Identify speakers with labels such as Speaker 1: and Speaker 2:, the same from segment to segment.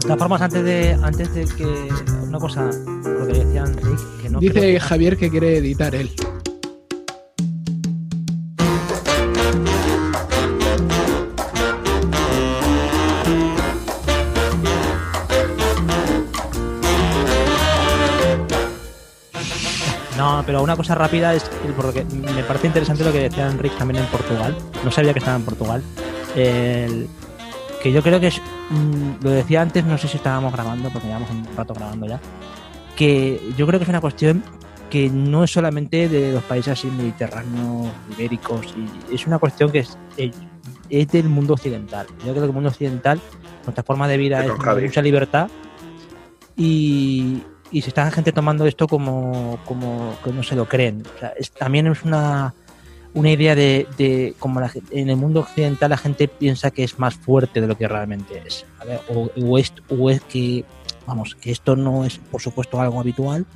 Speaker 1: Todas formas, antes de, antes de que. Una cosa, lo que decían Rick, que no.
Speaker 2: Dice
Speaker 1: que-
Speaker 2: Javier que quiere editar él.
Speaker 1: No, pero una cosa rápida es porque me parece interesante lo que decía Enrique también en Portugal. No sabía que estaba en Portugal. El- que yo creo que es. mm, Lo decía antes, no sé si estábamos grabando, porque llevamos un rato grabando ya. Que yo creo que es una cuestión que no es solamente de los países así mediterráneos, ibéricos, y es una cuestión que es, eh, es del mundo occidental. Yo creo que el mundo occidental, nuestra forma de vida es
Speaker 3: Javi.
Speaker 1: mucha libertad y, y se está gente tomando esto como, como que no se lo creen. O sea, es- también es una, una idea de, de como la en el mundo occidental la gente piensa que es más fuerte de lo que realmente es. ¿vale? O, o es, o es que, vamos, que esto no es por supuesto algo habitual,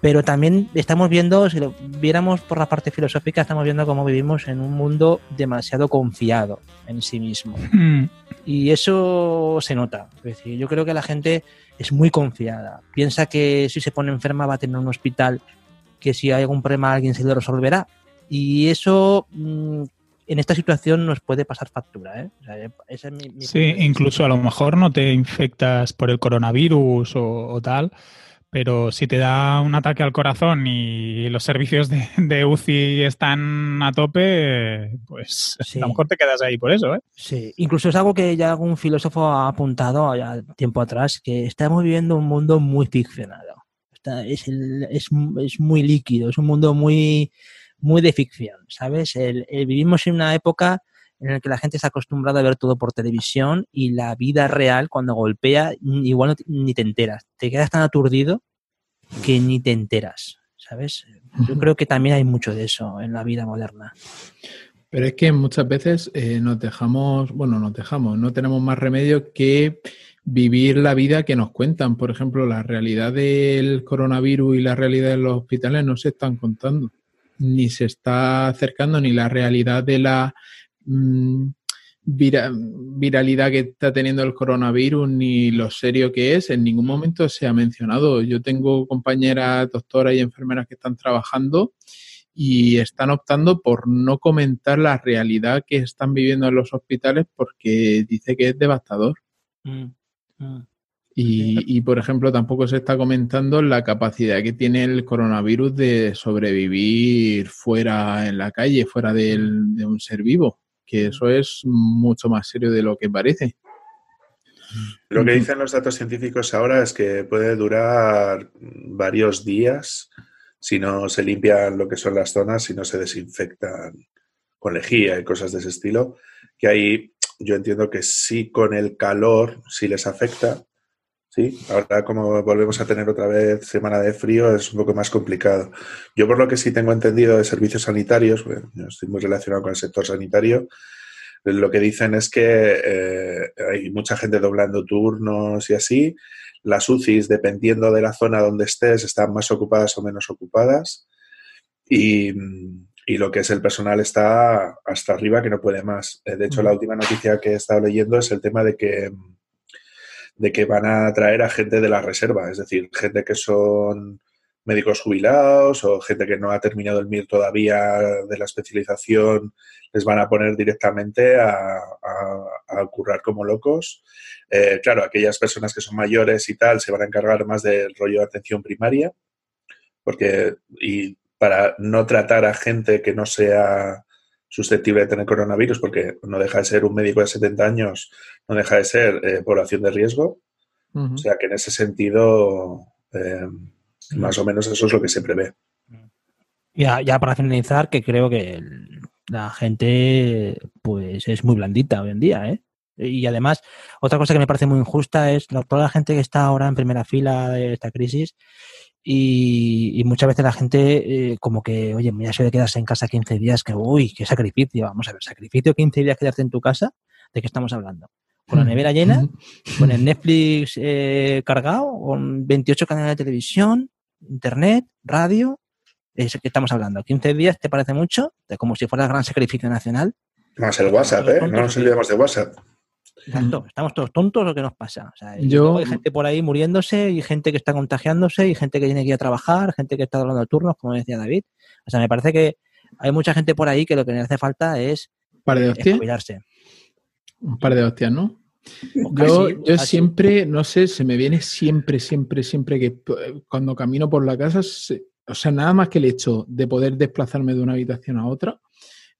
Speaker 1: pero también estamos viendo, si lo viéramos por la parte filosófica, estamos viendo cómo vivimos en un mundo demasiado confiado en sí mismo.
Speaker 2: Mm,
Speaker 1: Y eso se nota. Es decir, yo creo que la gente es muy confiada. Piensa que si se pone enferma va a tener un hospital, que si hay algún problema alguien se lo resolverá. Y eso mm, en esta situación nos puede pasar factura. ¿eh? O sea, esa es mi- mi
Speaker 4: Sí, incluso a lo mejor no te infectas por el coronavirus o, o tal, pero si te da un ataque al corazón y los servicios de, de UCI están a tope, pues
Speaker 1: Sí.
Speaker 4: a lo mejor te quedas ahí por eso, ¿eh?
Speaker 1: Sí, incluso es algo que ya algún filósofo ha apuntado ya tiempo atrás, que estamos viviendo un mundo muy ficcionado. Está- es, el- es, es muy líquido, es un mundo muy, muy de ficción, ¿sabes? El- el- vivimos en una época en la que la gente está acostumbrada a ver todo por televisión y la vida real, cuando golpea, n- igual no te- ni te enteras. Te quedas tan aturdido que ni te enteras, ¿sabes? Yo creo que también hay mucho de eso en la vida moderna.
Speaker 2: Pero es que muchas veces eh, nos dejamos, bueno, nos dejamos, no tenemos más remedio que vivir la vida que nos cuentan. Por ejemplo, la realidad del coronavirus y la realidad de los hospitales no se están contando, ni se está acercando ni la realidad de la mm, vira- viralidad que está teniendo el coronavirus, ni lo serio que es. En ningún momento se ha mencionado. Yo tengo compañeras doctoras y enfermeras que están trabajando y están optando por no comentar la realidad que están viviendo en los hospitales porque dice que es devastador.
Speaker 1: Mm, mm.
Speaker 2: Y, y, por ejemplo, tampoco se está comentando la capacidad que tiene el coronavirus de sobrevivir fuera en la calle, fuera del- de un ser vivo, que eso es mucho más serio de lo que parece.
Speaker 3: Lo que dicen los datos científicos ahora es que puede durar varios días si no se limpian lo que son las zonas, si no se desinfectan con lejía y cosas de ese estilo, que ahí yo entiendo que sí con el calor sí les afecta. Sí, ahora como volvemos a tener otra vez semana de frío es un poco más complicado. Yo por lo que sí tengo entendido de servicios sanitarios, bueno, yo estoy muy relacionado con el sector sanitario, lo que dicen es que eh, hay mucha gente doblando turnos y así. Las UCIs, dependiendo de la zona donde estés, están más ocupadas o menos ocupadas. Y, y lo que es el personal está hasta arriba que no puede más. Eh, De hecho, la última noticia que he estado leyendo es el tema de que, de que van a traer a gente de la reserva, es decir, gente que son médicos jubilados o gente que no ha terminado el MIR todavía de la especialización, les van a poner directamente a, a, currar como locos. Eh, claro, aquellas personas que son mayores y tal se van a encargar más del rollo de atención primaria, porque y para no tratar a gente que no sea susceptible de tener coronavirus, porque no deja de ser un médico de 70 años, no deja de ser eh, población de riesgo. O sea que en ese sentido, eh, más o menos eso es lo que se prevé.
Speaker 1: Ya, ya para finalizar, que creo que el- la gente pues es muy blandita hoy en día, ¿eh? Y además, otra cosa que me parece muy injusta es toda la gente que está ahora en primera fila de esta crisis y, y muchas veces la gente eh, como que, oye, mira, eso de quedarse en casa 15 días, que uy, qué sacrificio, vamos a ver, sacrificio 15 días quedarte en tu casa, ¿de qué estamos hablando? ¿Con la nevera llena? ¿Con el Netflix eh, cargado? ¿Con 28 canales de televisión? ¿Internet? ¿Radio? ¿Es que estamos hablando? ¿15 días te parece mucho? De como si fuera el gran sacrificio nacional.
Speaker 3: Más el WhatsApp, ¿eh? No nos olvidemos de WhatsApp.
Speaker 1: Exacto. ¿Estamos todos tontos o qué nos pasa? O sea,
Speaker 2: Yo-
Speaker 1: hay gente por ahí muriéndose y gente que está contagiándose y gente que tiene que ir a trabajar, gente que está hablando turnos, como decía David. O sea, me parece que hay mucha gente por ahí que lo que le hace falta es
Speaker 2: par de
Speaker 1: eh,
Speaker 2: hostias.
Speaker 1: cuidarse.
Speaker 2: Un par de hostias, ¿no? Yo, siempre, no sé, se me viene siempre, siempre, siempre que eh, cuando camino por la casa, se- o sea, nada más que el hecho de poder desplazarme de una habitación a otra,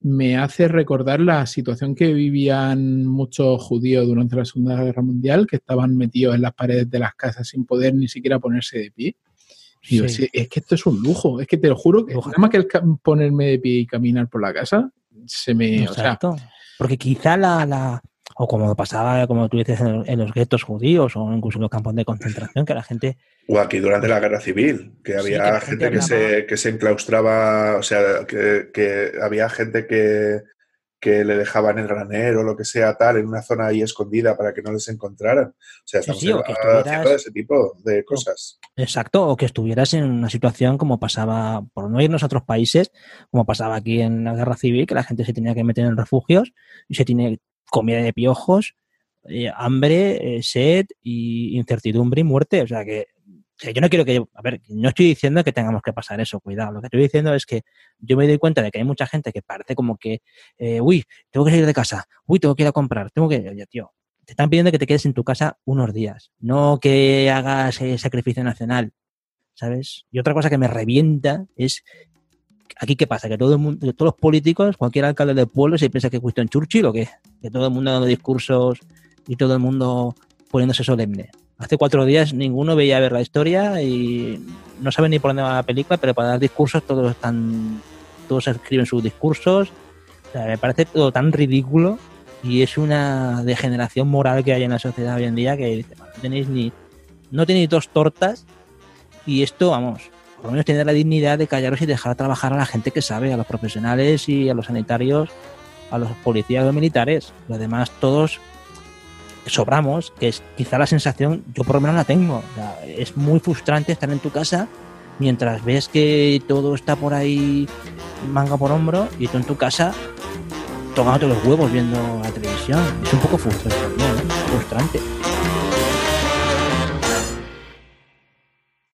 Speaker 2: me hace recordar la situación que vivían muchos judíos durante la Segunda Guerra Mundial, que estaban metidos en las paredes de las casas sin poder ni siquiera ponerse de pie. Y
Speaker 1: Sí.
Speaker 2: "Sí, es que esto es un lujo, es que te lo juro que nada más que el ponerme de pie y caminar por la casa, se me... O sea,
Speaker 1: Exacto. Porque quizá la, la- o como pasaba, como tú dices, en, en los guetos judíos o incluso en los campos de concentración, que la gente
Speaker 3: O aquí durante la guerra civil, que
Speaker 1: Sí,
Speaker 3: había
Speaker 1: que
Speaker 3: gente, que, se, que se enclaustraba, o sea, que, que había gente que, que le dejaban el granero o lo que sea, tal, en una zona ahí escondida para que no les encontraran. O sea,
Speaker 1: Sí,
Speaker 3: estamos
Speaker 1: sí, o que
Speaker 3: haciendo
Speaker 1: estuvieras-
Speaker 3: ese tipo de cosas.
Speaker 1: Exacto, o que estuvieras en una situación como pasaba, por no irnos a otros países, como pasaba aquí en la guerra civil, que la gente se tenía que meter en refugios y se tiene comida de piojos, eh, hambre, eh, sed y incertidumbre y muerte. O sea que, yo no quiero que, a ver, no estoy diciendo que tengamos que pasar eso, cuidado. Lo que estoy diciendo es que yo me doy cuenta de que hay mucha gente que parece como que, eh, uy, tengo que salir de casa, uy, tengo que ir a comprar, tengo que, oye, tío, te están pidiendo que te quedes en tu casa unos días, no que hagas sacrificio nacional, ¿sabes? Y otra cosa que me revienta es aquí qué pasa, que todo el mundo, todos los políticos, cualquier alcalde del pueblo se piensa que es Winston Churchill o qué, que todo el mundo dando discursos y todo el mundo poniéndose solemne. Hace cuatro días ninguno veía ver la historia y no sabe ni por dónde va la película, pero para dar discursos todos están, todos escriben sus discursos. O sea, me parece todo tan ridículo y es una degeneración moral que hay en la sociedad hoy en día que dice, "Bueno, no tenéis ni no tenéis dos tortas y esto, vamos, por lo menos tener la dignidad de callaros y dejar trabajar a la gente que sabe, a los profesionales y a los sanitarios, a los policías o militares. Lo demás, todos sobramos, que es quizá la sensación, yo por lo menos la tengo. O sea, es muy frustrante estar en tu casa mientras ves que todo está por ahí manga por hombro y tú en tu casa tocándote los huevos viendo la televisión. Es un poco frustrante, también, ¿eh? frustrante.